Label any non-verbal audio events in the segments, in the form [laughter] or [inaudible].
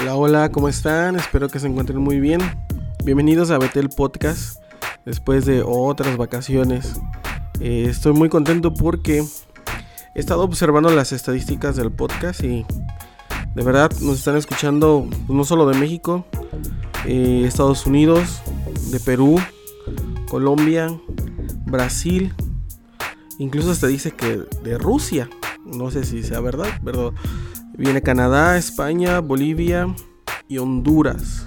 Hola, hola, ¿cómo están? Espero que se encuentren muy bien. Bienvenidos a Betel Podcast después de otras vacaciones. Eh, estoy muy contento porque he estado observando las estadísticas del podcast y de verdad nos están escuchando pues, no solo de México, eh, Estados Unidos, de Perú, Colombia, Brasil, incluso hasta dice que de Rusia. No sé si sea verdad, pero viene Canadá, España, Bolivia y Honduras.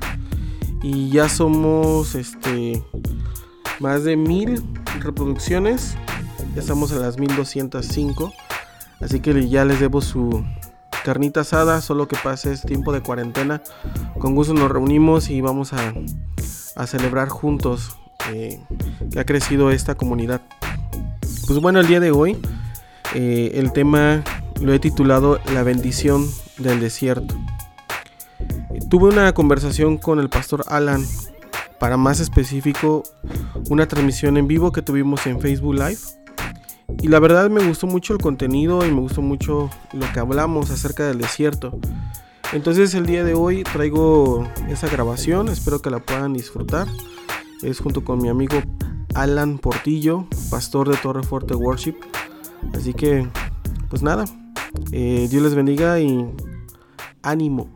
Y ya somos este más de mil reproducciones. Ya estamos en las 1205. Así que ya les debo su carnita asada. Solo que pase este tiempo de cuarentena. Con gusto nos reunimos y vamos a, a celebrar juntos eh, que ha crecido esta comunidad. Pues bueno, el día de hoy eh, el tema lo he titulado La bendición del desierto. Tuve una conversación con el pastor Alan, para más específico, una transmisión en vivo que tuvimos en Facebook Live. Y la verdad me gustó mucho el contenido y me gustó mucho lo que hablamos acerca del desierto. Entonces el día de hoy traigo esa grabación, espero que la puedan disfrutar. Es junto con mi amigo Alan Portillo, pastor de Torre Fuerte Worship. Así que, pues nada, eh, Dios les bendiga y ánimo.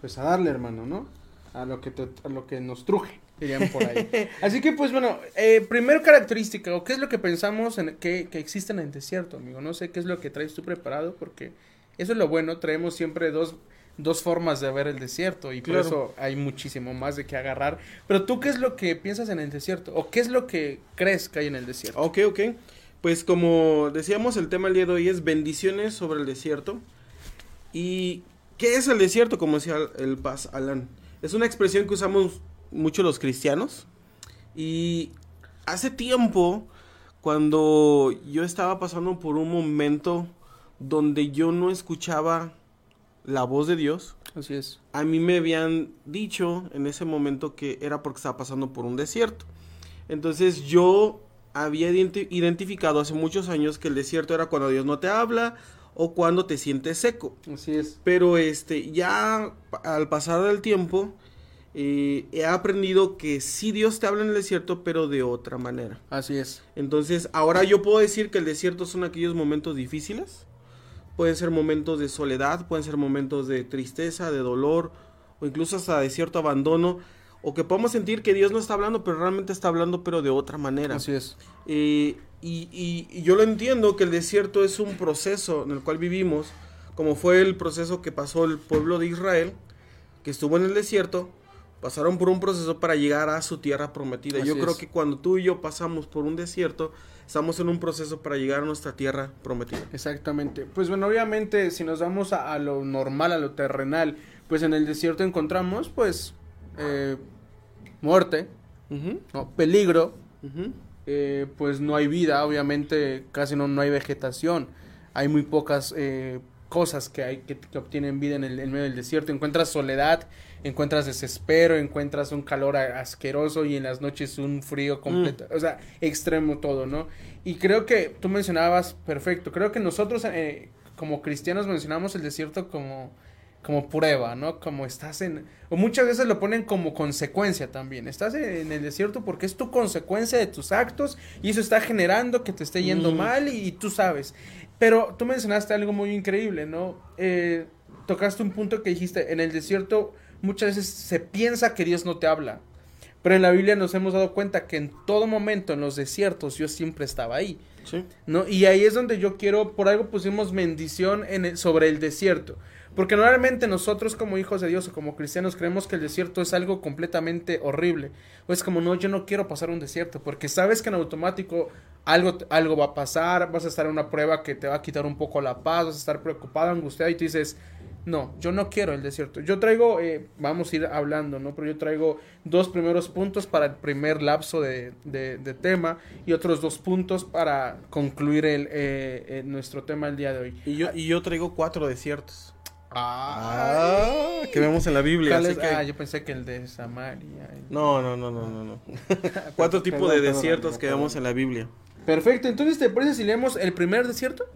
Pues a darle, hermano, ¿no? A lo que, a lo que nos truje, dirían por ahí. [laughs] Así que, pues bueno, eh, primer característica, o qué es lo que pensamos en, que, que existe en el desierto, amigo. No sé qué es lo que traes tú preparado, porque eso es lo bueno, traemos siempre dos dos formas de ver el desierto y por eso hay muchísimo más de qué agarrar. Pero tú, ¿qué es lo que piensas en el desierto? ¿O qué es lo que crees que hay en el desierto? Ok, ok. Pues como decíamos, el tema el día de hoy es bendiciones sobre el desierto. ¿Y qué es el desierto? Como decía el Paz Alan. Es una expresión que usamos mucho los cristianos. Y hace tiempo, cuando yo estaba pasando por un momento donde yo no escuchaba la voz de Dios. Así es. A mí me habían dicho en ese momento que era porque estaba pasando por un desierto. Entonces yo había identificado hace muchos años que el desierto era cuando Dios no te habla o cuando te sientes seco. Así es. Pero este, ya al pasar del tiempo, eh, he aprendido que sí Dios te habla en el desierto, pero de otra manera. Así es. Entonces, ahora yo puedo decir que el desierto son aquellos momentos difíciles Pueden ser momentos de soledad, pueden ser momentos de tristeza, de dolor o incluso hasta de cierto abandono. O que podemos sentir que Dios no está hablando, pero realmente está hablando, pero de otra manera. Así es. Eh, y, y, yo lo entiendo que el desierto es un proceso en el cual vivimos, como fue el proceso que pasó el pueblo de Israel, que estuvo en el desierto, pasaron por un proceso para llegar a su tierra prometida. yo creo que cuando tú y yo pasamos por un desierto, estamos en un proceso para llegar a nuestra tierra prometida. Exactamente. Pues bueno, obviamente si nos vamos a, lo normal, a lo terrenal, pues en el desierto encontramos pues eh, muerte, peligro, eh, pues no hay vida, obviamente casi no, no hay vegetación, hay muy pocas eh, cosas que hay que, obtienen vida en el en medio del desierto, encuentras soledad, encuentras desespero, encuentras un calor asqueroso y en las noches un frío completo, mm. o sea, extremo todo, ¿no? Y creo que tú mencionabas perfecto, creo que nosotros eh, como cristianos mencionamos el desierto como como prueba, ¿no? Como estás en... O muchas veces lo ponen como consecuencia también. Estás en el desierto porque es tu consecuencia de tus actos y eso está generando que te esté yendo mm. mal y, tú sabes. Pero tú mencionaste algo muy increíble, ¿no? Eh, tocaste un punto que dijiste, en el desierto muchas veces se piensa que Dios no te habla. Pero en la Biblia nos hemos dado cuenta que en todo momento, en los desiertos, Dios siempre estaba ahí. Sí. ¿no? Y ahí es donde yo quiero, por algo pusimos bendición en sobre el desierto. Porque normalmente nosotros como hijos de Dios o como cristianos creemos que el desierto es algo completamente horrible. O es como, no, yo no quiero pasar un desierto, porque sabes que en automático algo, algo va a pasar, vas a estar en una prueba que te va a quitar un poco la paz, vas a estar preocupado, angustiado y tú dices, no, yo no quiero el desierto. Yo traigo, eh, vamos a ir hablando, ¿no? Pero yo traigo dos primeros puntos para el primer lapso de, de, tema y otros dos puntos para concluir el, eh, eh, nuestro tema el día de hoy. Y yo, y yo traigo cuatro desiertos. Ah, que vemos en la Biblia. Ah, yo pensé que el de Samaria. No, no, no, no, no. no. [laughs] cuatro tipos de desiertos que vemos en la Biblia. Perfecto, entonces ¿te parece si leemos el primer desierto?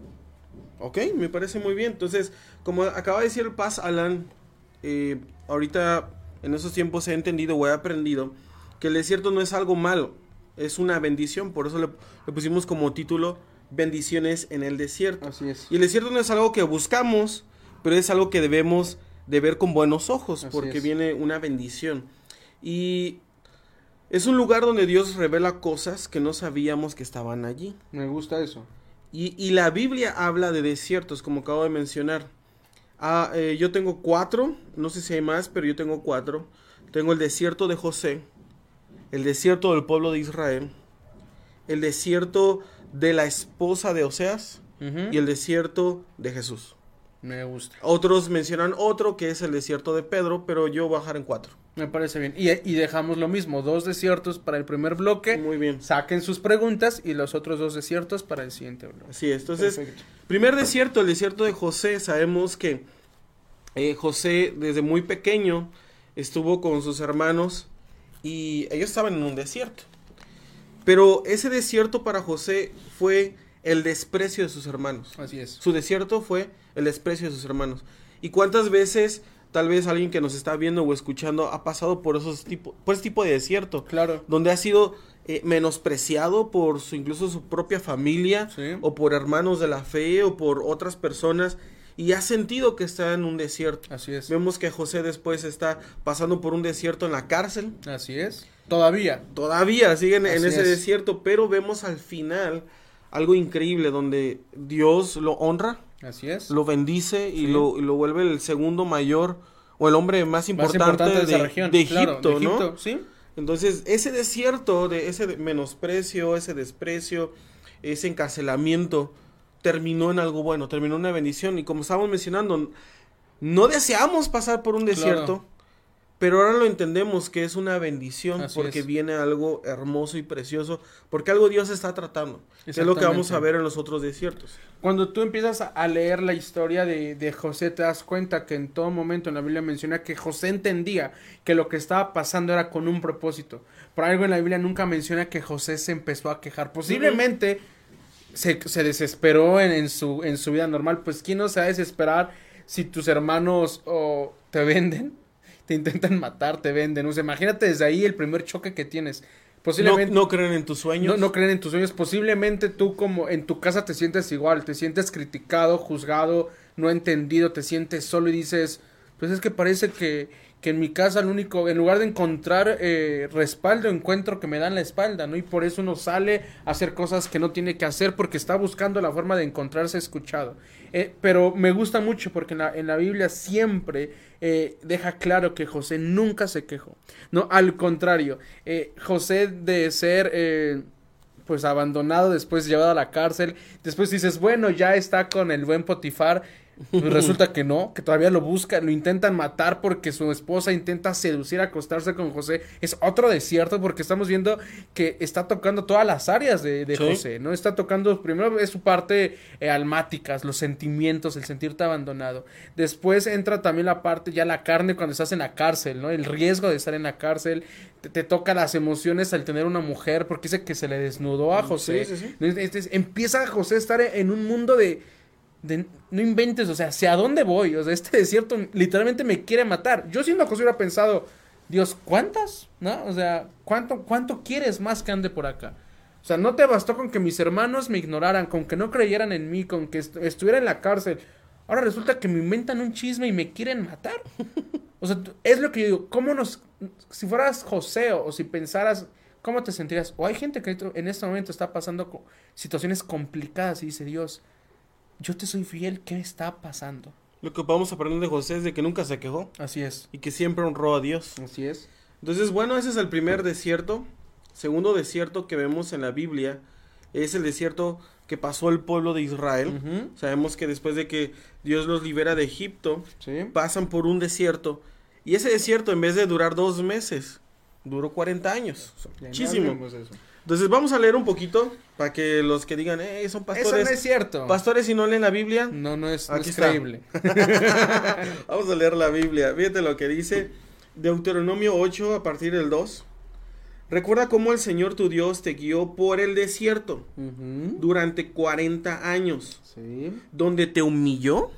Ok, me parece muy bien. Entonces, como acaba de decir Paz Alan, eh, ahorita en esos tiempos he entendido o he aprendido que el desierto no es algo malo, es una bendición. Por eso le, le pusimos como título bendiciones en el desierto. Así es. Y el desierto no es algo que buscamos, pero es algo que debemos de ver con buenos ojos, Así porque es. viene una bendición. Y es un lugar donde Dios revela cosas que no sabíamos que estaban allí. Me gusta eso. Y, y la Biblia habla de desiertos, como acabo de mencionar. Ah, eh, yo tengo cuatro, no sé si hay más, pero yo tengo cuatro. Tengo el desierto de José, el desierto del pueblo de Israel, el desierto de la esposa de Oseas y el desierto de Jesús. Me gusta. Otros mencionan otro que es el desierto de Pedro, pero yo voy a bajar en cuatro. Me parece bien. Y, y dejamos lo mismo, dos desiertos para el primer bloque. Muy bien. Saquen sus preguntas y los otros dos desiertos para el siguiente bloque. Así es. Entonces, Perfecto. Primer desierto, el desierto de José. Sabemos que eh, José desde muy pequeño estuvo con sus hermanos y ellos estaban en un desierto. Pero ese desierto para José fue el desprecio de sus hermanos. Así es. Su desierto fue el desprecio de sus hermanos. ¿Y cuántas veces tal vez alguien que nos está viendo o escuchando ha pasado por esos tipo, por ese tipo de desierto? Claro. Donde ha sido eh, menospreciado por su, incluso su propia familia Sí. o por hermanos de la fe o por otras personas y ha sentido que está en un desierto. Así es. Vemos que José después está pasando por un desierto en la cárcel. Así es. Todavía. Todavía siguen en ese es. desierto, pero vemos al final algo increíble donde Dios lo honra, Así es. lo bendice y, lo, y lo vuelve el segundo mayor o el hombre más Más importante, de de, esa región. de claro, Egipto, de ¿no? Sí. Entonces, ese desierto, de ese menosprecio, ese desprecio, ese encarcelamiento, terminó en algo bueno, terminó en una bendición. Y como estábamos mencionando, no deseamos pasar por un desierto, Claro. Pero ahora lo entendemos que es una bendición Así porque es. viene algo hermoso y precioso, porque algo Dios está tratando. que Es lo que vamos a ver en los otros desiertos. Cuando tú empiezas a- leer la historia de, de José, te das cuenta que en todo momento en la Biblia menciona que José entendía que lo que estaba pasando era con un propósito. Por algo en la Biblia nunca menciona que José se empezó a quejar. Posiblemente se, se desesperó en, en su, en su vida normal. Pues quién no se va a desesperar si tus hermanos o te venden, te intentan [laughs] matar, te venden. O sea, imagínate desde ahí el primer choque que tienes. No, Posiblemente no creen en tus sueños. no, no creen en tus sueños. Posiblemente tú como en tu casa te sientes igual, te sientes criticado, juzgado, no entendido, te sientes solo y dices, pues es que parece que, que en mi casa el único, en lugar de encontrar eh, respaldo, encuentro que me dan la espalda, ¿no? Y por eso uno sale a hacer cosas que no tiene que hacer porque está buscando la forma de encontrarse escuchado. Eh, pero me gusta mucho porque en la, en la Biblia siempre eh, deja claro que José nunca se quejó. No, al contrario, eh, José de ser... pues abandonado, después llevado a la cárcel, después dices, bueno, ya está con el buen Potifar, pues resulta que no, que todavía lo buscan, lo intentan matar porque su esposa intenta seducir, acostarse con José, es otro desierto porque estamos viendo que está tocando todas las áreas de, de Sí. José, ¿no? Está tocando, primero es su parte eh, almáticas, los sentimientos, el sentirte abandonado, después entra también la parte, ya la carne cuando estás en la cárcel, ¿no? El riesgo de estar en la cárcel, te, te toca las emociones al tener una mujer, porque dice que se le desnudó a José. Sí, sí, sí. Entonces, empieza José a estar en un mundo de, de- no inventes, o sea, ¿hacia dónde voy? O sea, este desierto literalmente me quiere matar. Yo siendo José hubiera pensado, Dios, ¿cuántas? ¿No? O sea, ¿cuánto, cuánto quieres más que ande por acá? O sea, no te bastó con que mis hermanos me ignoraran, con que no creyeran en mí, con que est- estuviera en la cárcel. Ahora resulta que me inventan un chisme y me quieren matar. [laughs] O sea, es lo que yo digo, ¿cómo nos... Si fueras José o, si pensaras, ¿cómo te sentirías? O hay gente que en este momento está pasando situaciones complicadas y dice, Dios, yo te soy fiel, ¿qué está pasando? Lo que vamos a aprender de José es de que nunca se quejó Así es. y que siempre honró a Dios. Así es. Entonces, bueno, ese es el primer desierto. Segundo desierto que vemos en la Biblia es el desierto que pasó el pueblo de Israel. Sabemos que después de que Dios los libera de Egipto, Sí. pasan por un desierto. Y ese desierto, en vez de durar dos meses, duró 40 años. O sea, muchísimo. eso. Entonces, vamos a leer un poquito para que los que digan, eh, son Eso pastores. no es cierto. Pastores y no leen la Biblia. No, no es, no Aquí es está. creíble. [laughs] Vamos a leer la Biblia. Fíjate lo que dice Deuteronomio 8 a partir del 2. Recuerda cómo el Señor tu Dios te guió por el desierto durante 40 años, Sí. donde te humilló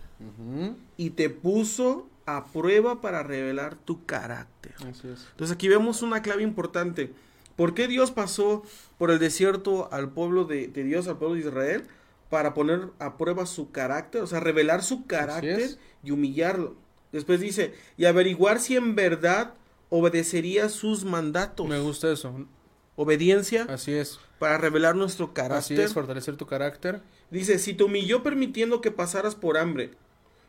y te puso a prueba para revelar tu carácter. Así es. Entonces aquí vemos una clave importante. ¿Por qué Dios pasó por el desierto al pueblo de, de Dios, al pueblo de Israel? Para poner a prueba su carácter, o sea, revelar su carácter y humillarlo. Después dice, y averiguar si en verdad obedecería sus mandatos. Me gusta eso. Obediencia Así es. para revelar nuestro Así carácter. es, fortalecer tu carácter. Dice, si te humilló permitiendo que pasaras por hambre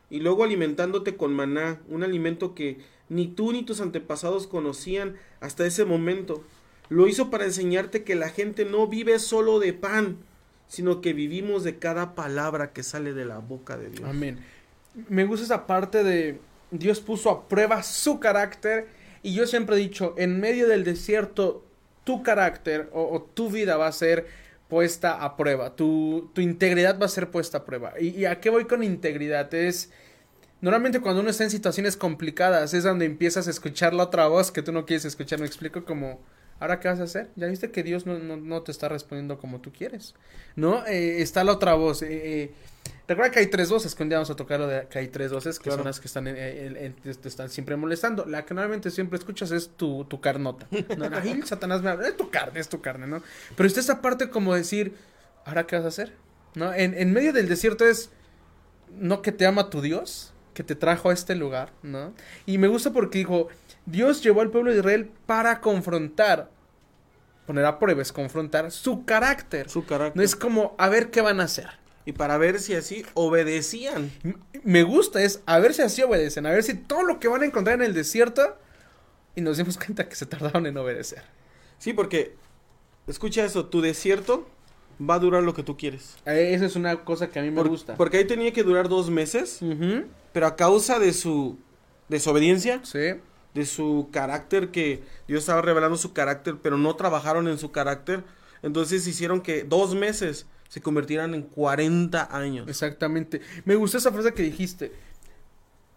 y luego alimentándote con maná, un alimento que ni tú ni tus antepasados conocían hasta ese momento, lo hizo para enseñarte que la gente no vive solo de pan, sino que vivimos de cada palabra que sale de la boca de Dios. Amén. Me gusta esa parte de Dios puso a prueba su carácter y yo siempre he dicho, en medio del desierto, tu carácter o, tu vida va a ser puesta a prueba, tu, tu integridad va a ser puesta a prueba. ¿Y, ¿Y a qué voy con integridad? Es... Normalmente cuando uno está en situaciones complicadas es donde empiezas a escuchar la otra voz que tú no quieres escuchar. Me explico como, ¿ahora qué vas a hacer? Ya viste que Dios no, no, no te está respondiendo como tú quieres. ¿No? Eh, está la otra voz. eh, eh, Recuerda que hay tres voces, que un día vamos a tocar lo de que hay tres voces, que Claro. son las que están, en- en- en- te, te están siempre molestando. La que normalmente siempre escuchas es tu, tu carnota. ¿no? [laughs] Ahí Satanás me habla, es tu carne, es tu carne, ¿no? Pero está esa parte como decir, ¿ahora qué vas a hacer? ¿No? En, en medio del desierto es, no que te ama tu Dios, que te trajo a este lugar, ¿no? Y me gusta porque dijo, Dios llevó al pueblo de Israel para confrontar, poner a prueba es confrontar su carácter. Su carácter. No es como, a ver qué van a hacer. Y para ver si así obedecían. Me gusta es a ver si así obedecen, a ver si todo lo que van a encontrar en el desierto y nos dimos [laughs] cuenta que se tardaron en obedecer. Sí, porque, escucha eso, tu desierto va a durar lo que tú quieres. Eh, Esa es una cosa que a mí me Por- gusta. Porque ahí tenía que durar dos meses, pero a causa de su desobediencia, Sí, de su carácter, que Dios estaba revelando su carácter, pero no trabajaron en su carácter, entonces hicieron que dos meses se convirtieran en 40 años. exactamente. Me gustó esa frase que dijiste.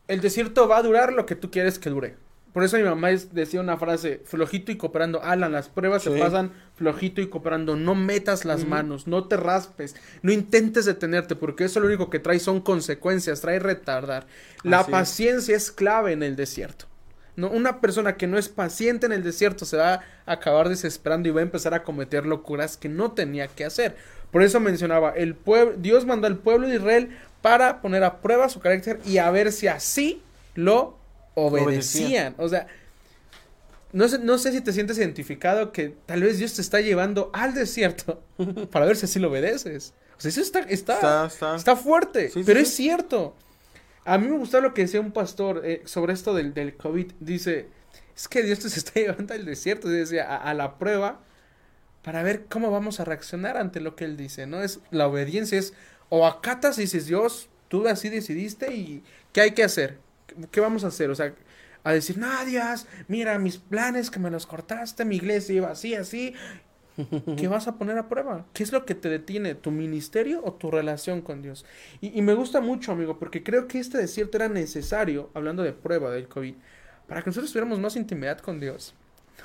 El desierto va a durar lo que tú quieres que dure. Por eso mi mamá es- decía una frase, flojito y cooperando. Alan, las pruebas se pasan flojito y cooperando. No metas las manos, no te raspes, no intentes detenerte, porque eso lo único que trae son consecuencias, trae retardar. La Así es. paciencia es clave en el desierto. No, una persona que no es paciente en el desierto se va a acabar desesperando y va a empezar a cometer locuras que no tenía que hacer. Por eso mencionaba, el pueblo, Dios mandó al pueblo de Israel para poner a prueba su carácter y a ver si así lo obedecían. O sea, no sé, no sé si te sientes identificado que tal vez Dios te está llevando al desierto [laughs] para ver si así lo obedeces. O sea, eso está, está, Está, está. Está fuerte, sí, pero sí. es cierto. A mí me gustó lo que decía un pastor eh, sobre esto del, del COVID. Dice, es que Dios se [laughs] está llevando al desierto, a, a la prueba para ver cómo vamos a reaccionar ante lo que Él dice, ¿no? Es la obediencia, es o acatas y dices, Dios, tú así decidiste y ¿qué hay que hacer? ¿Qué, qué vamos a hacer? O sea, a decir, no, Dios, mira mis planes que me los cortaste, mi iglesia iba así, así. ¿Qué vas a poner a prueba? ¿Qué es lo que te detiene? ¿Tu ministerio o tu relación con Dios? Y, y me gusta mucho, amigo, porque creo que este desierto era necesario, hablando de prueba del COVID, para que nosotros tuviéramos más intimidad con Dios.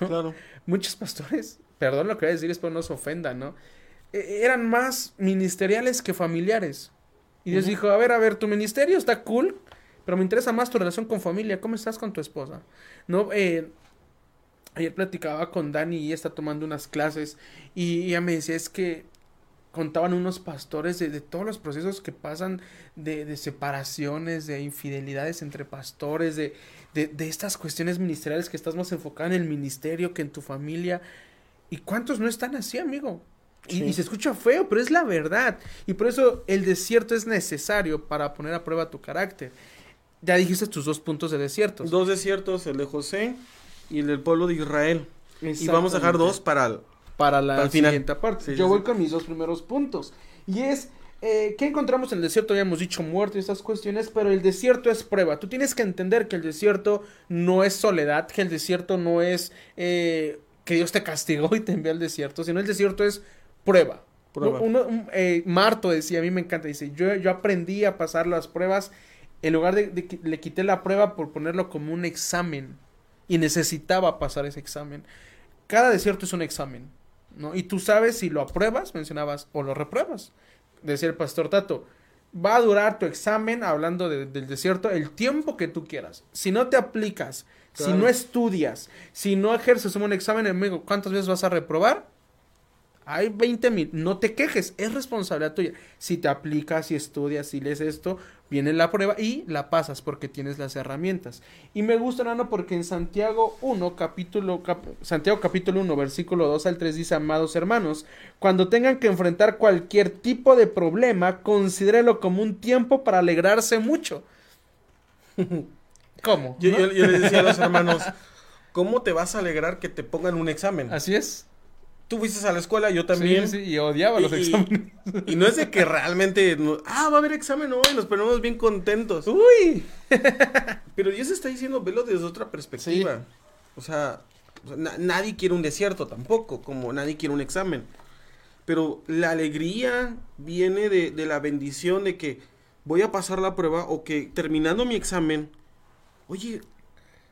¿no? Claro. Muchos pastores, perdón lo que voy a decir, espero no se ofendan, ¿no? E- eran más ministeriales que familiares. Y Dios Ujú. dijo, a ver, a ver, tu ministerio está cool, pero me interesa más tu relación con familia. ¿Cómo estás con tu esposa? No, eh, ayer platicaba con Dani y ella está tomando unas clases y ella me decía, es que contaban unos pastores de, de todos los procesos que pasan de, de separaciones, de infidelidades entre pastores, de, de, estas cuestiones ministeriales que estás más enfocado en el ministerio que en tu familia. ¿Y cuántos no están así, amigo? Y, y se escucha feo, pero es la verdad. Y por eso el desierto es necesario para poner a prueba tu carácter. Ya dijiste tus dos puntos de desiertos. Dos desiertos, el de José y el del pueblo de Israel. Y vamos a dejar dos para el... para la Para el final. siguiente parte. Sí, Yo sí, voy sí. con mis dos primeros puntos. Y es, eh, ¿qué encontramos en el desierto? Ya hemos dicho muerte y estas cuestiones, pero el desierto es prueba. Tú tienes que entender que el desierto no es soledad, que el desierto no es eh, que Dios te castigó y te envió al desierto, sino el desierto es prueba. Prueba. Uno- un- eh, Marto decía, a mí me encanta, dice, yo, yo aprendí a pasar las pruebas, en lugar de, de que le quité la prueba por ponerlo como un examen y necesitaba pasar ese examen. cada desierto es un examen, ¿no? Y tú sabes si lo apruebas, mencionabas, o lo repruebas. Decía el pastor Tato, va a durar tu examen, hablando de- del desierto, el tiempo que tú quieras. Si no te aplicas, si no estudias, si no ejerces un examen, amigo, ¿cuántas veces vas a reprobar? Hay 20 mil. No te quejes, es responsabilidad tuya. Si te aplicas, si estudias, si lees esto, viene la prueba y la pasas porque tienes las herramientas. Y me gusta, Nano, porque en Santiago 1, capítulo, cap- Santiago capítulo 1, versículo 2 al 3 dice, amados hermanos, cuando tengan que enfrentar cualquier tipo de problema, considérelo como un tiempo para alegrarse mucho. [laughs] ¿Cómo? Yo, ¿No? yo- yo les decía a los hermanos, ¿cómo te vas a alegrar que te pongan un examen? Así es. Tú fuiste a la escuela, yo también. Sí, sí, y odiaba los Y- exámenes. Y no es de que realmente, no- ah, va a haber examen hoy, nos ponemos bien contentos. Uy. [laughs] Pero Dios está diciendo, velo desde otra perspectiva. O sea, o sea, na- nadie quiere un desierto tampoco, como nadie quiere un examen. Pero la alegría viene de, de la bendición de que voy a pasar la prueba o que terminando mi examen, oye,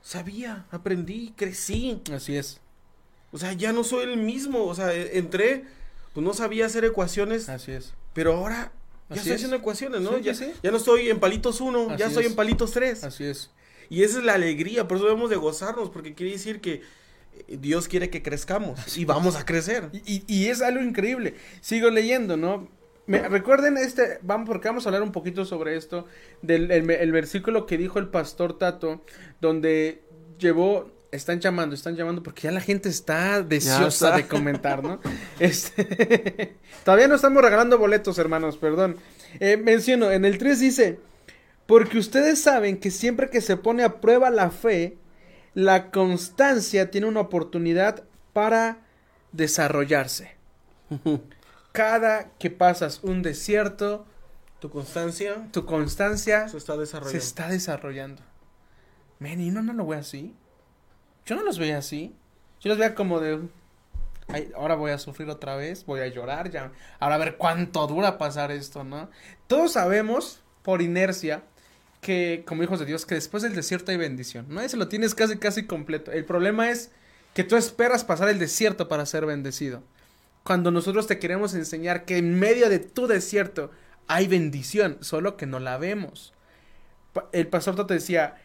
sabía, aprendí, crecí. Así es. O sea, ya no soy el mismo. O sea, e- entré, pues no sabía hacer ecuaciones, Así es. pero ahora ya Así estoy es. haciendo ecuaciones, ¿no? Sí, ya, sí, ya no estoy en palitos 1, ya Así estoy es. en palitos 3. Así es. Y esa es la alegría, por eso debemos de gozarnos, porque quiere decir que eh, Dios quiere que crezcamos y vamos a crecer. Y, y- y es algo increíble. Sigo leyendo, ¿no? Me- recuerden este, vamos, porque vamos a hablar un poquito sobre esto, del el, el versículo que dijo el pastor Tato, donde llevó, están llamando, están llamando, porque ya la gente está deseosa de comentar, ¿no? Este, [laughs] todavía no estamos regalando boletos, hermanos, perdón. Eh, menciono, en el 3 dice, porque ustedes saben que siempre que se pone a prueba la fe, la constancia tiene una oportunidad para desarrollarse. [laughs] Cada que pasas un desierto, Tu constancia tu constancia se está se desarrollando. está desarrollando. Men, y no, no lo veo así. Yo no los veía así. Yo los veía como de. "Ay, ahora voy a sufrir otra vez, voy a llorar ya. Ahora a ver cuánto dura pasar esto, ¿no? Todos sabemos, por inercia, que como hijos de Dios, que después del desierto hay bendición, ¿no? Ese lo tienes casi, casi completo. El problema es que tú esperas pasar el desierto para ser bendecido. Cuando nosotros te queremos enseñar que en medio de tu desierto hay bendición, solo que no la vemos. El pastor te decía,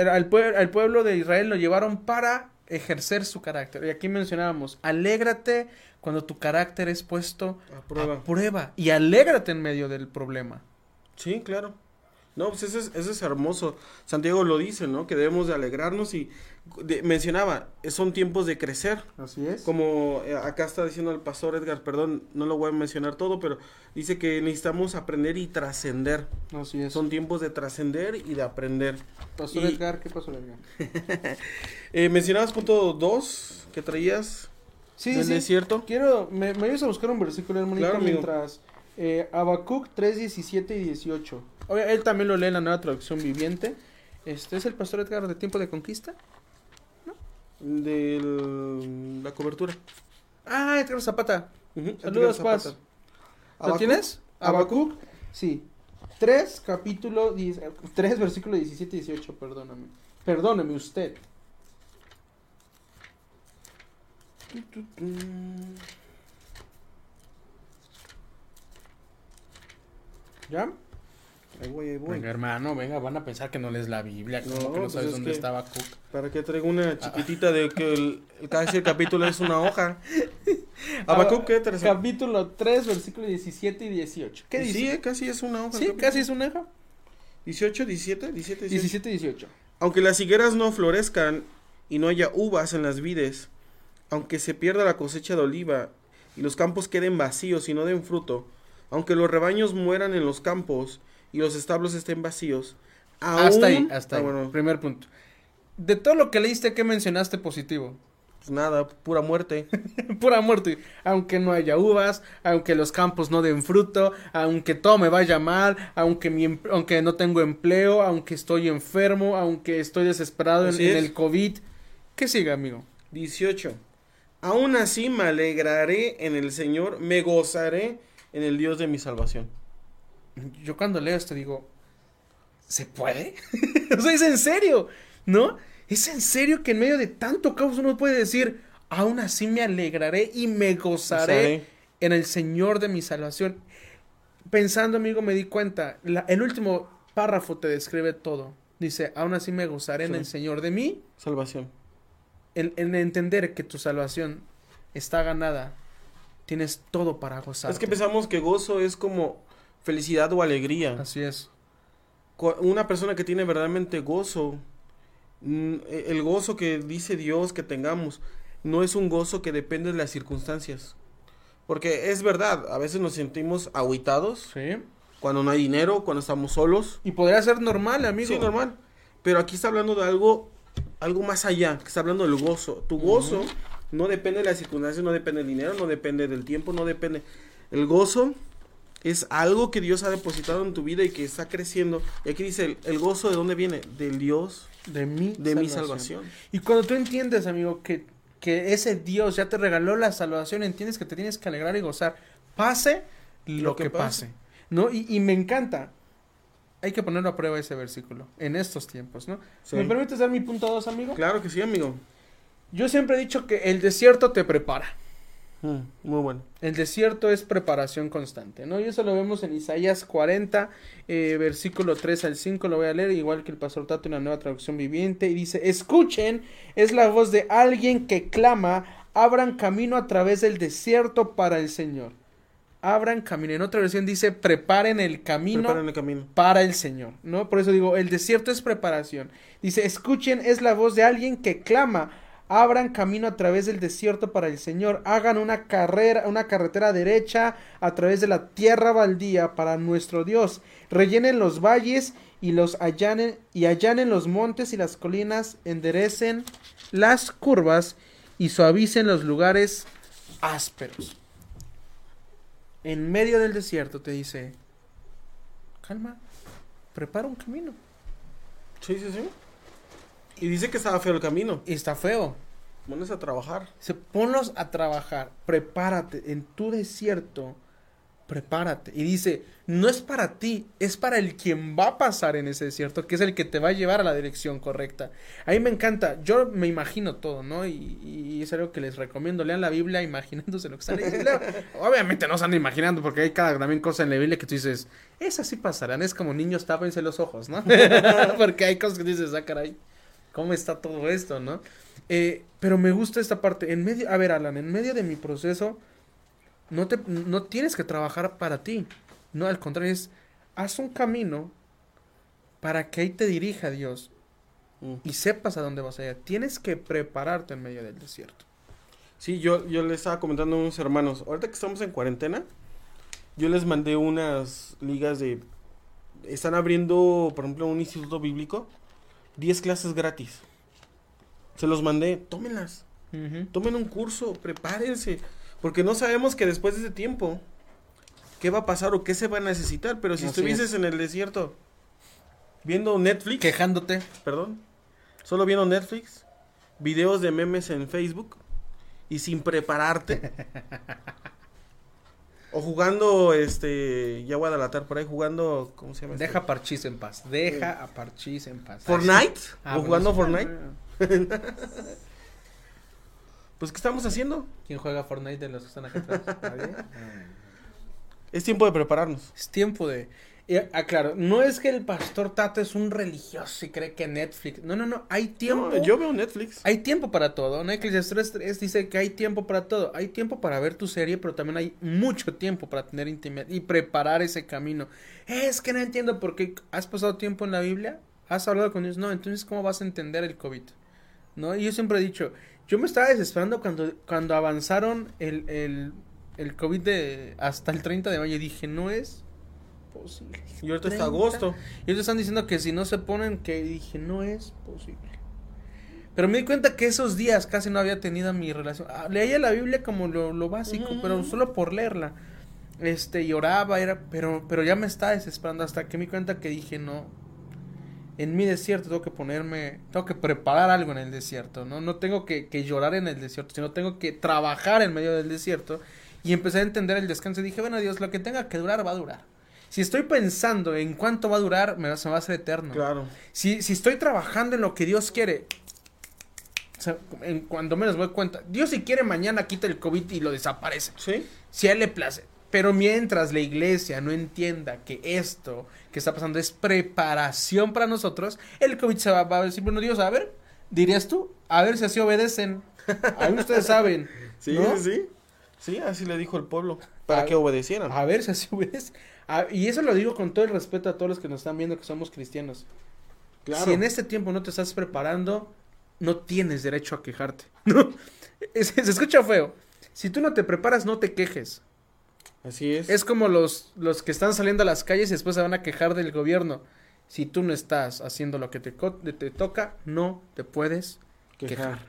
al, pue- al pueblo de Israel lo llevaron para ejercer su carácter. Y aquí mencionábamos, alégrate cuando tu carácter es puesto A prueba. a prueba. Y alégrate en medio del problema. Sí, claro. No, pues eso es, eso es hermoso. Santiago lo dice, ¿no? Que debemos de alegrarnos y de- mencionaba, son tiempos de crecer. Así es. Como eh, acá está diciendo el pastor Edgar, perdón, no lo voy a mencionar todo, pero dice que necesitamos aprender y trascender. Así es. Son tiempos de trascender y de aprender. Pastor y- Edgar, ¿qué pasó, Edgar? [laughs] Eh, mencionabas punto 2 que traías Sí, del sí. desierto. Quiero, me, me ayudas a buscar un versículo, hermanito, Claro, mientras eh, Habacuc 3, 17 y 18. Él también lo lee en la nueva traducción viviente. Este es el pastor Edgar de Tiempo de Conquista. De la cobertura. Ah, Edgar Zapata. Saludos, Paz. ¿Lo tienes? Habacuc. Sí. 3, capítulo 10, 3, versículo 17 y 18, perdóname. Perdóneme usted. ¿Ya? Ahí voy, ahí voy. Venga, hermano, venga, van a pensar que no lees la Biblia, como No, que no pues sabes es dónde que- estaba Cook. Para que traiga una chiquitita de que el, casi el capítulo es una hoja. [laughs] Habacuc, ¿qué? Tercero. Capítulo 3, versículo 17 y 18. ¿Qué dice? Sí, casi es una hoja. Sí, casi es una hoja. 18, 17, 17, 18. 17 y 18. Aunque las higueras no florezcan y no haya uvas en las vides, aunque se pierda la cosecha de oliva y los campos queden vacíos y no den fruto, aunque los rebaños mueran en los campos y los establos estén vacíos, aún... Hasta ahí, hasta Ah, ahí. bueno, Primer punto. De todo lo que leíste, ¿qué mencionaste positivo? pues nada, pura muerte. [laughs] Pura muerte. Aunque no haya uvas, aunque los campos no den fruto, aunque todo me vaya mal, aunque, mi, em- aunque no tengo empleo, aunque estoy enfermo, aunque estoy desesperado en, en el COVID. ¿Qué sigue, amigo? 18. Aún así me alegraré en el Señor, me gozaré en el Dios de mi salvación. Yo cuando leo esto digo, ¿se puede? [laughs] o sea, es en serio, ¿no? Es en serio que en medio de tanto caos uno puede decir, aún así me alegraré y me gozaré en el Señor de mi salvación. Pensando, amigo, me di cuenta, la- el último párrafo te describe todo. Dice, aún así me gozaré en el Señor de mí, Salvación. en, en entender que tu salvación está ganada. Tienes todo para gozar. Es que pensamos que gozo es como felicidad o alegría. Así es. Una persona que tiene verdaderamente gozo, e- el gozo que dice Dios que tengamos, no es un gozo que depende de las circunstancias. Porque es verdad, a veces nos sentimos aguitados Sí. cuando no hay dinero, cuando estamos solos. Y podría ser normal, amigo. Sí, normal. Pero aquí está hablando de algo, algo más allá, que está hablando del gozo. Tu gozo no depende de las circunstancias, no depende del dinero, no depende del tiempo, no depende. El gozo es algo que Dios ha depositado en tu vida y que está creciendo. Y aquí dice, el, el gozo de dónde viene? Del Dios, De mi de mi salvación. Y cuando tú entiendes, amigo, que, que ese Dios ya te regaló la salvación, entiendes que te tienes que alegrar y gozar. Pase lo, Lo que, que pase. pase. ¿No? Y, y me encanta. Hay que ponerlo a prueba ese versículo en estos tiempos, ¿no? Sí. ¿Me permites dar mi punto 2, amigo? Claro que sí, amigo. Yo siempre he dicho que el desierto te prepara. Mm, muy bueno. El desierto es preparación constante, ¿no? Y eso lo vemos en Isaías 40, eh, versículo 3 al 5, lo voy a leer, igual que el pastor Tato en la nueva traducción viviente, y dice, escuchen, es la voz de alguien que clama, abran camino a través del desierto para el Señor. Abran camino. En otra versión dice, preparen el camino Preparen el camino. para el Señor, ¿no? Por eso digo, el desierto es preparación. Dice, escuchen, es la voz de alguien que clama, abran camino a través del desierto para el Señor, hagan una carrera, una carretera derecha a través de la tierra baldía para nuestro Dios, rellenen los valles y los allanen y allanen los montes y las colinas, enderecen las curvas y suavicen los lugares ásperos. En medio del desierto te dice, calma, prepara un camino. Sí, sí, sí. Y dice que estaba feo el camino. Y está feo. Pones a trabajar. Se ponlos a trabajar, prepárate en tu desierto, prepárate. Y dice, no es para ti, es para el quien va a pasar en ese desierto, que es el que te va a llevar a la dirección correcta. A mí me encanta, yo me imagino todo, ¿no? Y, y es algo que les recomiendo, lean la Biblia imaginándose lo que están leyendo. [laughs] Obviamente no se andan imaginando, porque hay cada también cosa en la Biblia que tú dices, esas sí pasarán, es como niños tápense los ojos, ¿no? [laughs] porque hay cosas que dices, ah, caray, ¿cómo está todo esto, no? Eh, pero me gusta esta parte. En medio, a ver, Alan, en medio de mi proceso, no te, no tienes que trabajar para ti. No, al contrario, es haz un camino para que ahí te dirija Dios Mm. y sepas a dónde vas a ir. Tienes que prepararte en medio del desierto. Sí, yo, yo le estaba comentando a unos hermanos, ahorita que estamos en cuarentena, yo les mandé unas ligas de... Están abriendo, por ejemplo, un instituto bíblico, 10 clases gratis. Se los mandé, tómenlas, tomen un curso, prepárense, porque no sabemos que después de ese tiempo, qué va a pasar o qué se va a necesitar, pero si Así estuvieses es. en el desierto viendo Netflix, Quejándote. perdón, solo viendo Netflix, videos de memes en Facebook y sin prepararte. [laughs] o jugando, este, ya voy a delatar por ahí, jugando, ¿cómo se llama? este? Deja a Parchís en paz. Deja a Parchís en paz. Fortnite, Ah, o bueno, jugando sí. Fortnite. [laughs] Pues, ¿qué estamos haciendo? ¿Quién juega Fortnite de los que están acá atrás? [laughs] ¿Nadie? Es tiempo de prepararnos. Es tiempo de... Y, aclaro, no es que el pastor Tato es un religioso y cree que Netflix... No, no, no, hay tiempo. No, yo veo Netflix. Hay tiempo para todo, ¿no? Eclesiastes 3 dice que hay tiempo para todo. Hay tiempo para ver tu serie, pero también hay mucho tiempo para tener intimidad y preparar ese camino. Es que no entiendo por qué has pasado tiempo en la Biblia, has hablado con Dios. No, entonces, ¿cómo vas a entender el COVID? ¿No? Y yo siempre he dicho, yo me estaba desesperando cuando, cuando avanzaron el, el, el COVID de hasta el 30 de mayo. Y dije, no es posible. Y ahorita 30. está agosto. Y ellos están diciendo que si no se ponen, que dije, no es posible. Pero me di cuenta que esos días casi no había tenido mi relación. Ah, Leía la Biblia como lo, lo básico, pero solo por leerla. Este, y oraba, era, pero, pero ya me estaba desesperando hasta que me di cuenta que dije, no. En mi desierto tengo que ponerme, tengo que preparar algo en el desierto, ¿no? No tengo que, que llorar en el desierto, sino tengo que trabajar en medio del desierto. Y empecé a entender el descanso y dije, bueno, Dios, lo que tenga que durar va a durar. Si estoy pensando en cuánto va a durar, me va, se me va a hacer eterno. Claro. Si, si estoy trabajando en lo que Dios quiere, O sea, en cuando menos me doy cuenta. Dios si quiere mañana quita el COVID y lo desaparece. Sí. Si a él le place. Pero mientras la iglesia no entienda que esto que está pasando es preparación para nosotros, el COVID se va, va a decir, bueno, Dios, a ver, dirías tú, a ver si así obedecen. [laughs] A ver, ustedes saben. Sí, ¿no? sí, sí. Sí, así le dijo el pueblo. Para A- que obedecieran. A ver si así obedecen. A- y eso lo digo con todo el respeto a todos los que nos están viendo que somos cristianos. Claro. Si en este tiempo no te estás preparando, no tienes derecho a quejarte. [laughs] No, es- se escucha feo. Si tú no te preparas, no te quejes. Así es. Es como los, los que están saliendo a las calles y después se van a quejar del gobierno. Si tú no estás haciendo lo que te, te toca, no te puedes quejar.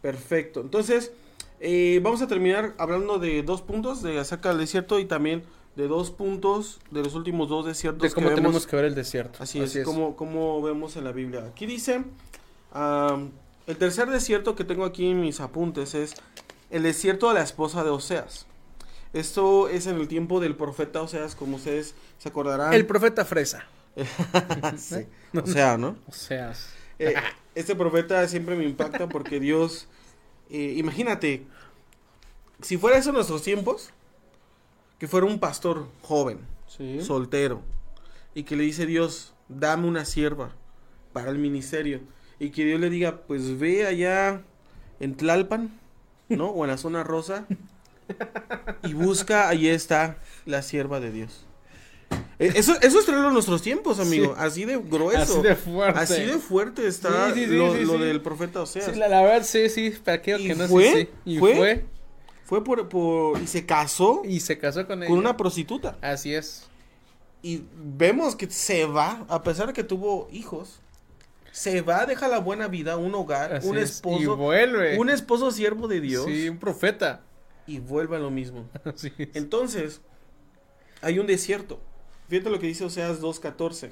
Perfecto. Entonces, eh, vamos a terminar hablando de dos puntos de acerca del desierto y también de dos puntos de los últimos dos desiertos De cómo que tenemos vemos. que ver el desierto. Así es, Como, como vemos en la Biblia. Aquí dice, el tercer desierto que tengo aquí en mis apuntes es el desierto de la esposa de Oseas. Esto es en el tiempo del profeta Oseas, como ustedes se acordarán. El profeta fresa. [laughs] [laughs] Sí. O sea, ¿no? O sea, Eh, este profeta siempre me impacta porque Dios, eh, imagínate, si fuera eso en nuestros tiempos, que fuera un pastor joven, sí. soltero, y que le dice Dios, dame una sierva para el ministerio, y que Dios le diga, pues ve allá en Tlalpan, ¿no? O en la zona rosa, y busca, ahí está la sierva de Dios. Eh, Eso, eso es traerlo a nuestros tiempos, amigo, Sí. así de grueso. Así de fuerte. Así de fuerte está Sí, sí, sí, lo, del profeta Oseas. La, la verdad, sí, sí, para aquello ¿Y que no fue? sí. Y ¿Fue? fue? Fue por, por- y se casó Y se casó con ella. con una prostituta. Así es. Y vemos que se va, a pesar de que tuvo hijos, se va, deja la buena vida, un hogar, Así un es. Y esposo, vuelve. un esposo siervo de Dios Sí, un profeta. y vuelve a lo mismo. [laughs] Así es. Entonces, hay un desierto. Fíjate lo que dice Oseas 2.14.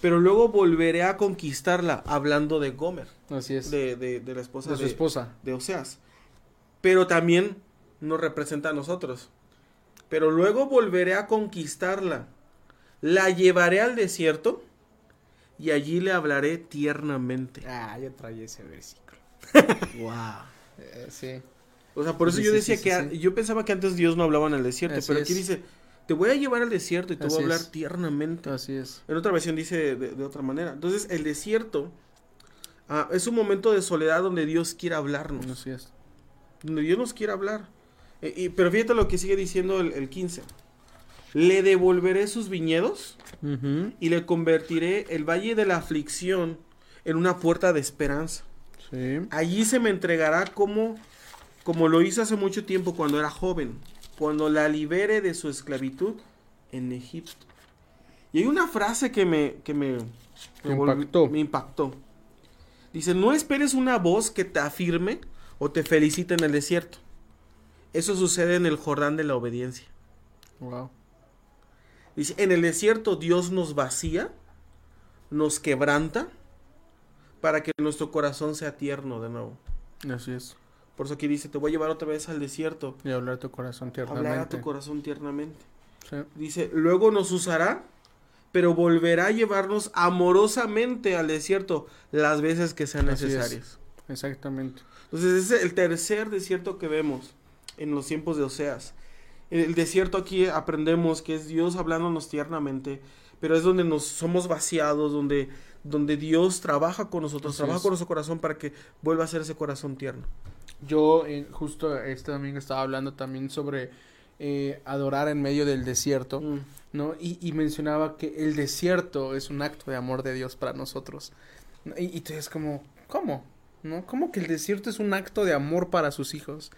Pero luego volveré a conquistarla, hablando de Gomer, Así es. de, de- de la esposa de su de, esposa. de Oseas. Pero también nos representa a nosotros. Pero luego volveré a conquistarla. La llevaré al desierto y allí le hablaré tiernamente. Ah, yo traía ese versículo. [laughs] Wow. Eh, sí. O sea, por eso Sí, yo decía sí, que a- yo pensaba que antes Dios no hablaba en el desierto, Así pero aquí es. dice, te voy a llevar al desierto y te voy a hablar es. tiernamente. Así es. En otra versión dice de, de otra manera. Entonces, el desierto ah, es un momento de soledad donde Dios quiere hablarnos. Así es. Donde Dios nos quiere hablar. Eh, y, pero fíjate lo que sigue diciendo el, el 15. Le devolveré sus viñedos y le convertiré el valle de la aflicción en una puerta de esperanza. Sí. Allí se me entregará como, como lo hizo hace mucho tiempo cuando era joven, cuando la libere de su esclavitud en Egipto. Y hay una frase que me, que me, impactó. me impactó. Dice, no esperes una voz que te afirme o te felicite en el desierto. Eso sucede en el Jordán de la obediencia. Wow. Dice, en el desierto Dios nos vacía, nos quebranta, para que nuestro corazón sea tierno de nuevo. Así es. Por eso aquí dice, te voy a llevar otra vez al desierto, Y hablar tu corazón tiernamente. hablar a tu corazón tiernamente. Sí. Dice, luego nos usará, pero volverá a llevarnos amorosamente al desierto las veces que sean Así es. necesarias. Exactamente. Entonces es el tercer desierto que vemos en los tiempos de Oseas. En el desierto aquí aprendemos que es Dios hablándonos tiernamente, pero es donde nos somos vaciados, donde, donde Dios trabaja con nosotros, Así trabaja es. con nuestro corazón para que vuelva a ser ese corazón tierno. Yo eh, justo este domingo estaba hablando también sobre eh, adorar en medio del desierto, Mm. ¿no? Y, y mencionaba que el desierto es un acto de amor de Dios para nosotros. ¿no? Y, y tú es como, ¿cómo? ¿No? ¿Cómo que el desierto es un acto de amor para sus hijos?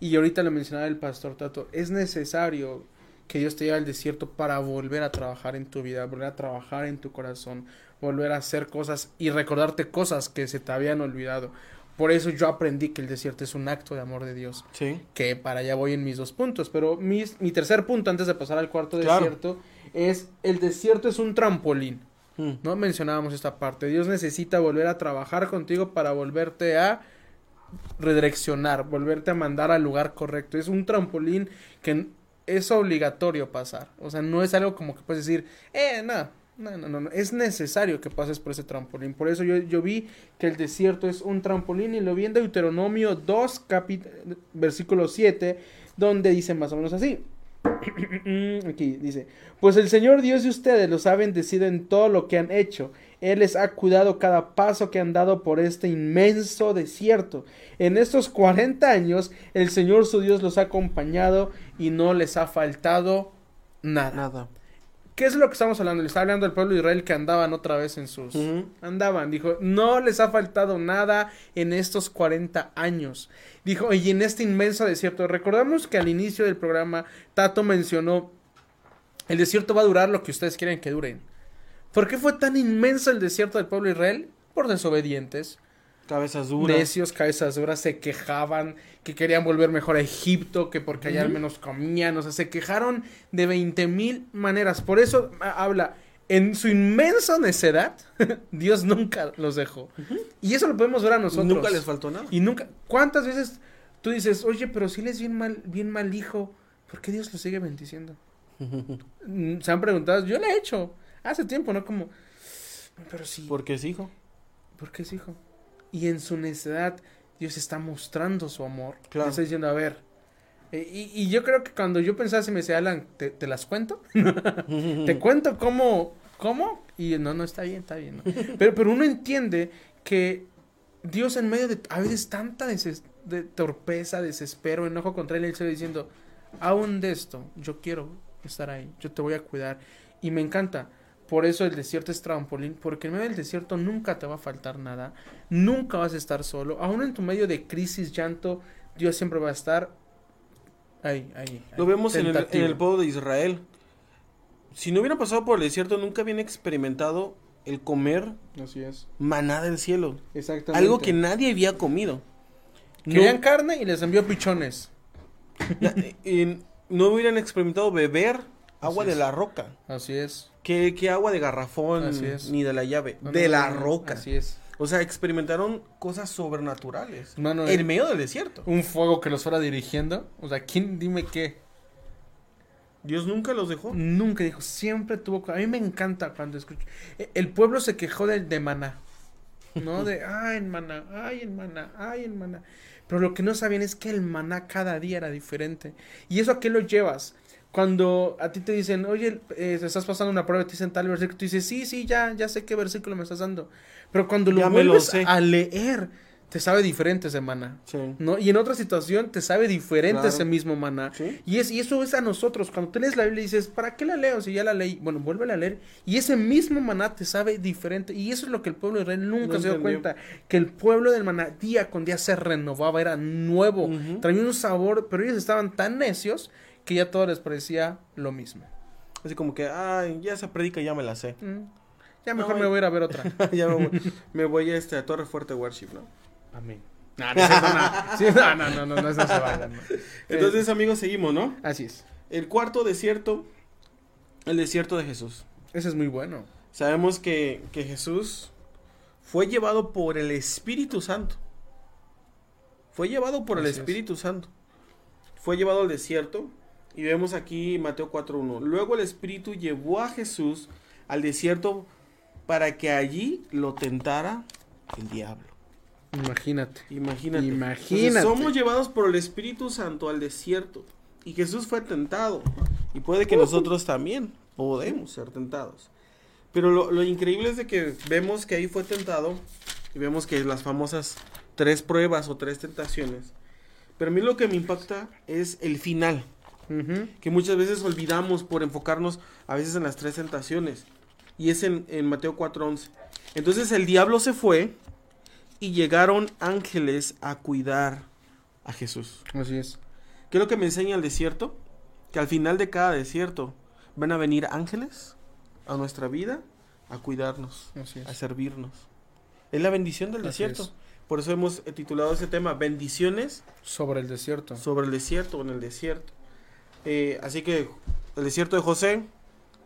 Y ahorita lo mencionaba el pastor Tato, es necesario que Dios te lleve al desierto para volver a trabajar en tu vida, volver a trabajar en tu corazón, volver a hacer cosas y recordarte cosas que se te habían olvidado. Por eso yo aprendí que el desierto es un acto de amor de Dios Sí. que para allá voy en mis dos puntos. Pero mis, mi tercer punto, antes de pasar al cuarto Claro. desierto, es el desierto es un trampolín. Mm. No mencionábamos esta parte. Dios necesita volver a trabajar contigo para volverte a redireccionar, volverte a mandar al lugar correcto. Es un trampolín que es obligatorio pasar. O sea, no es algo como que puedes decir, eh, no, No, no, no, es necesario que pases por ese trampolín. Por eso yo, yo vi que el desierto es un trampolín y lo vi en Deuteronomio 2, versículo 7, donde dice más o menos así. [clears throat] Aquí dice, pues el Señor Dios de ustedes los ha bendecido en todo lo que han hecho. Él les ha cuidado cada paso que han dado por este inmenso desierto. En estos 40 años el Señor su Dios los ha acompañado y no les ha faltado nada. Nada. ¿Qué es lo que estamos hablando? Le está hablando al pueblo de Israel que andaban otra vez en sus... Andaban, dijo, no les ha faltado nada en estos 40 años. Dijo, y en este inmenso desierto. Recordamos que al inicio del programa Tato mencionó, el desierto va a durar lo que ustedes quieren que duren. ¿Por qué fue tan inmenso el desierto del pueblo de Israel? Por desobedientes. Cabezas duras. Necios, cabezas duras, se quejaban que querían volver mejor a Egipto, que porque allá al menos comían, o sea, se quejaron de 20 mil maneras. Por eso habla, en su inmensa necedad, [laughs] Dios nunca los dejó. Y eso lo podemos ver a nosotros. Nunca les faltó nada. Y nunca, ¿cuántas veces tú dices, oye, pero si les bien mal, bien mal hijo, ¿por qué Dios lo sigue bendiciendo? [laughs] Se han preguntado, yo le he hecho, hace tiempo, ¿no? Como, pero sí. Porque es hijo. Porque es hijo. Y en su necedad, Dios está mostrando su amor. Claro. Está diciendo, a ver. Eh, y, yo creo que cuando yo pensaba, si me decía, Alan, ¿te, las cuento? [laughs] ¿Te cuento cómo? ¿Cómo? Y no, no, está bien, está bien. [laughs] Pero, pero uno entiende que Dios en medio de a veces tanta de torpeza, desespero, enojo contra él, él se va diciendo, aún de esto, yo quiero estar ahí, yo te voy a cuidar. Y me encanta. Por eso el desierto es trampolín, porque en medio del desierto nunca te va a faltar nada, nunca vas a estar solo, aún en tu medio de crisis, llanto, Dios siempre va a estar ahí, ahí. Lo vemos en el, pueblo de Israel. Si no hubiera pasado por el desierto, nunca habían experimentado el comer Así es. maná del cielo. Exactamente. Algo que nadie había comido. Querían carne y les envió pichones. [laughs] no hubieran experimentado beber agua de la roca. Así es. ¿Qué, agua de garrafón ni de la llave? de la roca. Así es. O sea, experimentaron cosas sobrenaturales. en eh, medio del desierto. Un fuego que los fuera dirigiendo. O sea, ¿quién dime qué? Dios nunca los dejó. Nunca dijo, siempre tuvo. A mí me encanta cuando escucho. E, el pueblo se quejó de, de maná. ¿No? De, [laughs] ay, en maná, ay, en maná, ay, en maná. Pero lo que no sabían es que el maná cada día era diferente. ¿Y eso a qué lo llevas? Cuando a ti te dicen, oye, eh, estás pasando una prueba, te dicen tal versículo, tú dices, sí, sí, ya, ya sé qué versículo me estás dando. Pero cuando lo vuelves a leer, te sabe diferente ese maná. ¿no? Y en otra situación te sabe diferente ese mismo maná. Y, es, y eso es a nosotros. Cuando tú lees la Biblia y dices, ¿para qué la leo si ya la leí? Bueno, vuelve a leer. Y ese mismo maná te sabe diferente. Y eso es lo que el pueblo de Israel nunca se dio cuenta. Que el pueblo del maná día con día se renovaba, era nuevo. Traía un sabor, pero ellos estaban tan necios que ya todo les parecía lo mismo. Así como que, ay, ya esa predica ya me la sé. Mm. Ya mejor me voy a ir a ver otra. [laughs] ya me voy, me voy a, este, a Torre Fuerte Worship, ¿no? Amén. No, no, [laughs] no, no, no, no, eso se vaya, Entonces, amigos, seguimos, ¿no? Así es. El cuarto desierto, el desierto de Jesús. Ese es muy bueno. Sabemos que, que Jesús fue llevado por el Espíritu Santo. Fue llevado por el Espíritu Santo. Fue llevado al desierto y vemos aquí Mateo 4.1. Luego el Espíritu llevó a Jesús al desierto para que allí lo tentara el diablo. Imagínate. Imagínate. Imagínate. somos llevados por el Espíritu Santo al desierto. Y Jesús fue tentado. Y puede que nosotros también podemos ser tentados. Pero lo, lo, increíble es de que vemos que ahí fue tentado. Y vemos que las famosas tres pruebas o tres tentaciones. Pero a mí lo que me impacta es el final que muchas veces olvidamos por enfocarnos a veces en las tres tentaciones. Y es en, en Mateo 4:11. Entonces el diablo se fue y llegaron ángeles a cuidar a Jesús. Así es. ¿Qué es lo que me enseña el desierto? Que al final de cada desierto van a venir ángeles a nuestra vida a cuidarnos, a servirnos. Es la bendición del desierto. Por eso hemos titulado ese tema Bendiciones sobre el desierto. Sobre el desierto, en el desierto. Eh, así que el desierto de José,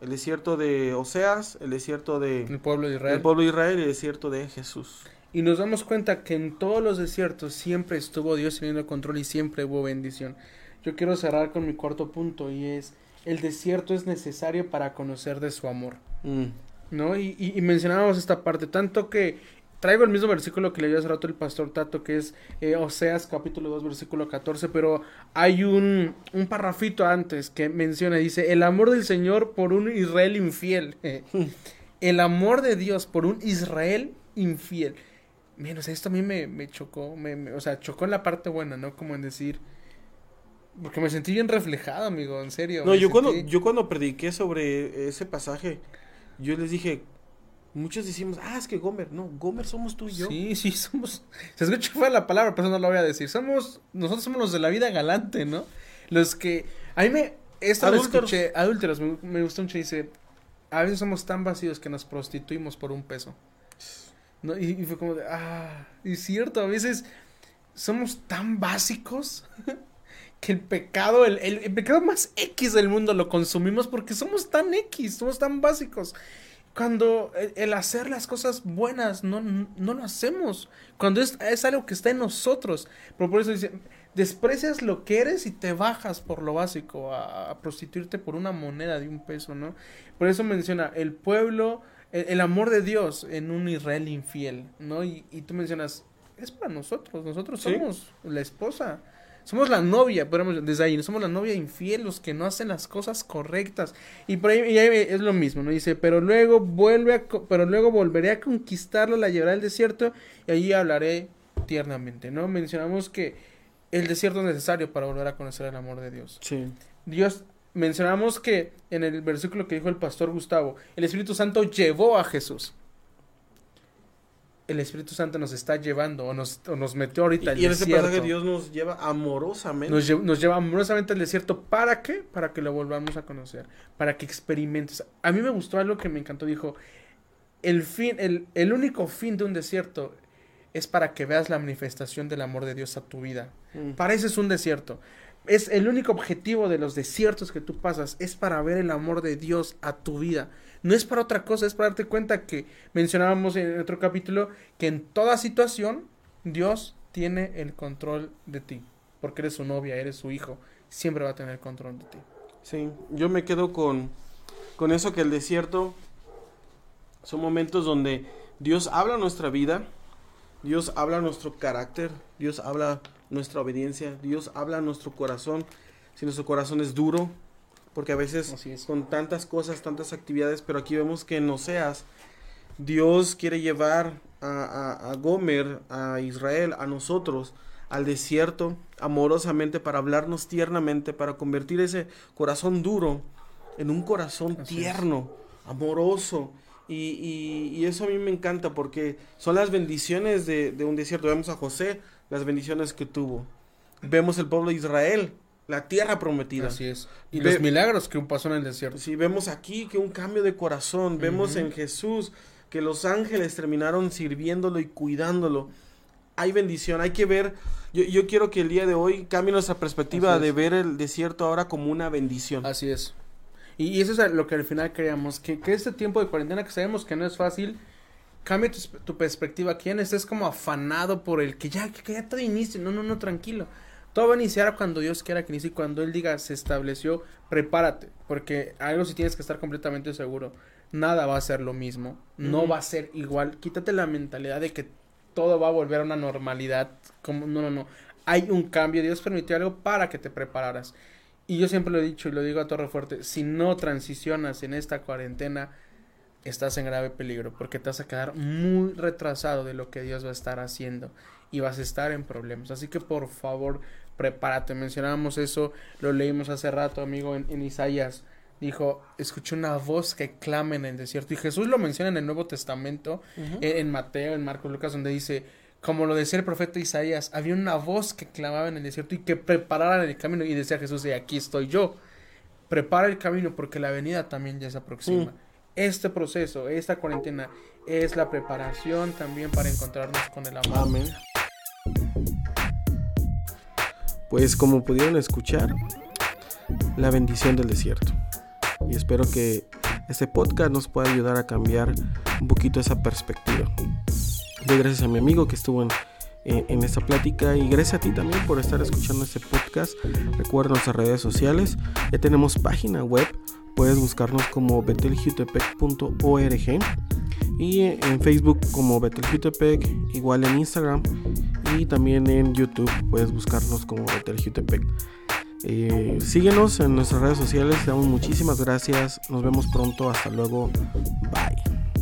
el desierto de Oseas, el desierto de el pueblo de Israel, el pueblo de Israel y el desierto de Jesús. Y nos damos cuenta que en todos los desiertos siempre estuvo Dios teniendo control y siempre hubo bendición. Yo quiero cerrar con mi cuarto punto y es el desierto es necesario para conocer de su amor. Mm. ¿no? Y, y, mencionábamos esta parte, tanto que traigo el mismo versículo que leyó hace rato el pastor Tato, que es eh, Oseas capítulo 2, versículo 14, pero hay un, un parrafito antes que menciona, dice, el amor del Señor por un Israel infiel, [laughs] el amor de Dios por un Israel infiel. Bien, o sea, esto a mí me, me chocó, me, o sea, chocó en la parte buena, ¿no? Como en decir... Porque me sentí bien reflejado, amigo, en serio. No, yo cuando, yo cuando prediqué sobre ese pasaje, yo les dije, muchos decimos, ah, es que Gomer, no, Gomer somos tú y yo. Sí, sí, somos, se escucha fue la palabra, pero no lo voy a decir, somos, nosotros somos los de la vida galante, ¿no? Los que, a mí me, esto lo escuché, adúlteros, me, me gustó mucho, dice, a veces somos tan vacíos que nos prostituimos por un peso. ¿No? Y, y fue como de, ah, es cierto, a veces somos tan básicos [laughs] que el pecado, el, el, pecado más X del mundo lo consumimos porque somos tan X, somos tan básicos. Cuando el, hacer las cosas buenas no, no lo hacemos. Cuando es, es, algo que está en nosotros. Pero por eso dice, desprecias lo que eres y te bajas por lo básico a, prostituirte por una moneda de un peso, ¿no? Por eso menciona el pueblo, el, amor de Dios en un Israel infiel, ¿no? Y, y tú mencionas, es para nosotros, nosotros somos la esposa. Somos la novia, podemos desde ahí, somos la novia infiel, los que no hacen las cosas correctas. Y por ahí, es lo mismo, ¿no? Dice, pero luego vuelve a, pero luego volveré a conquistarla, la llevaré al desierto y allí hablaré tiernamente, ¿no? Mencionamos que el desierto es necesario para volver a conocer el amor de Dios. Sí. Dios, mencionamos que en el versículo que dijo el pastor Gustavo, el Espíritu Santo llevó a Jesús el Espíritu Santo nos está llevando o nos, nos metió ahorita al desierto. Y en ese pasaje Dios nos lleva amorosamente. Nos, lleva amorosamente al desierto. ¿Para qué? Para que lo volvamos a conocer. Para que experimentes. A mí me gustó algo que me encantó. Dijo, el, fin, el, el único fin de un desierto es para que veas la manifestación del amor de Dios a tu vida. Mm. Para eso es un desierto. Es el único objetivo de los desiertos que tú pasas. Es para ver el amor de Dios a tu vida. No es para otra cosa, es para darte cuenta que mencionábamos en otro capítulo que en toda situación Dios tiene el control de ti. Porque eres su novia, eres su hijo, siempre va a tener control de ti. Sí, yo me quedo con, con eso que el desierto son momentos donde Dios habla nuestra vida, Dios habla nuestro carácter, Dios habla nuestra obediencia, Dios habla nuestro corazón. Si nuestro corazón es duro, porque a veces con tantas cosas, tantas actividades, pero aquí vemos que en Oseas Dios quiere llevar a, Gomer, a Israel, a nosotros, al desierto, amorosamente, para hablarnos tiernamente, para convertir ese corazón duro en un corazón tierno, amoroso. Y, eso a mí me encanta porque son las bendiciones de, de un desierto. Vemos a José, las bendiciones que tuvo. Vemos el pueblo de Israel, la tierra prometida. Así es. Y los milagros que pasó en el desierto. Sí, vemos aquí que un cambio de corazón, vemos en Jesús que los ángeles terminaron sirviéndolo y cuidándolo. Hay bendición, hay que ver, yo, yo quiero que el día de hoy cambie nuestra perspectiva de ver el desierto ahora como una bendición. Así es. Y, eso es lo que al final creamos, que, que este tiempo de cuarentena que sabemos que no es fácil, cambia tu, perspectiva. ¿Quién estés como afanado por el que ya, que ya todo inicio? No, no, no, tranquilo todo va a iniciar cuando Dios quiera que inicie. Cuando Él diga se estableció, prepárate. Porque algo si tienes que estar completamente seguro. Nada va a ser lo mismo. No va a ser igual. Quítate la mentalidad de que todo va a volver a una normalidad. Como, no, no, no. Hay un cambio. Dios permitió algo para que te prepararas. Y yo siempre lo he dicho y lo digo a torre fuerte. Si no transicionas en esta cuarentena, estás en grave peligro. Porque te vas a quedar muy retrasado de lo que Dios va a estar haciendo. Y vas a estar en problemas. Así que por favor, prepárate. Mencionábamos eso, lo leímos hace rato, amigo, en, Isaías. Dijo, escuché una voz que clama en el desierto. Y Jesús lo menciona en el Nuevo Testamento, en, Mateo, en Marcos, Lucas, donde dice, como lo decía el profeta Isaías, había una voz que clamaba en el desierto y que preparara el camino. Y decía Jesús, y aquí estoy yo. Prepara el camino porque la venida también ya se aproxima. Mm. Este proceso, esta cuarentena, es la preparación también para encontrarnos con el amor. Amén. Pues como pudieron escuchar, la bendición del desierto. Y espero que este podcast nos pueda ayudar a cambiar un poquito esa perspectiva. Doy gracias a mi amigo que estuvo en, esta plática y gracias a ti también por estar escuchando este podcast. Recuerda nuestras redes sociales. Ya tenemos página web puedes buscarnos como beteljutepec.org y en Facebook como Beteljutepec, igual en Instagram y también en YouTube puedes buscarnos como Beteljutepec. Eh, síguenos en nuestras redes sociales, te damos muchísimas gracias, nos vemos pronto, hasta luego, bye.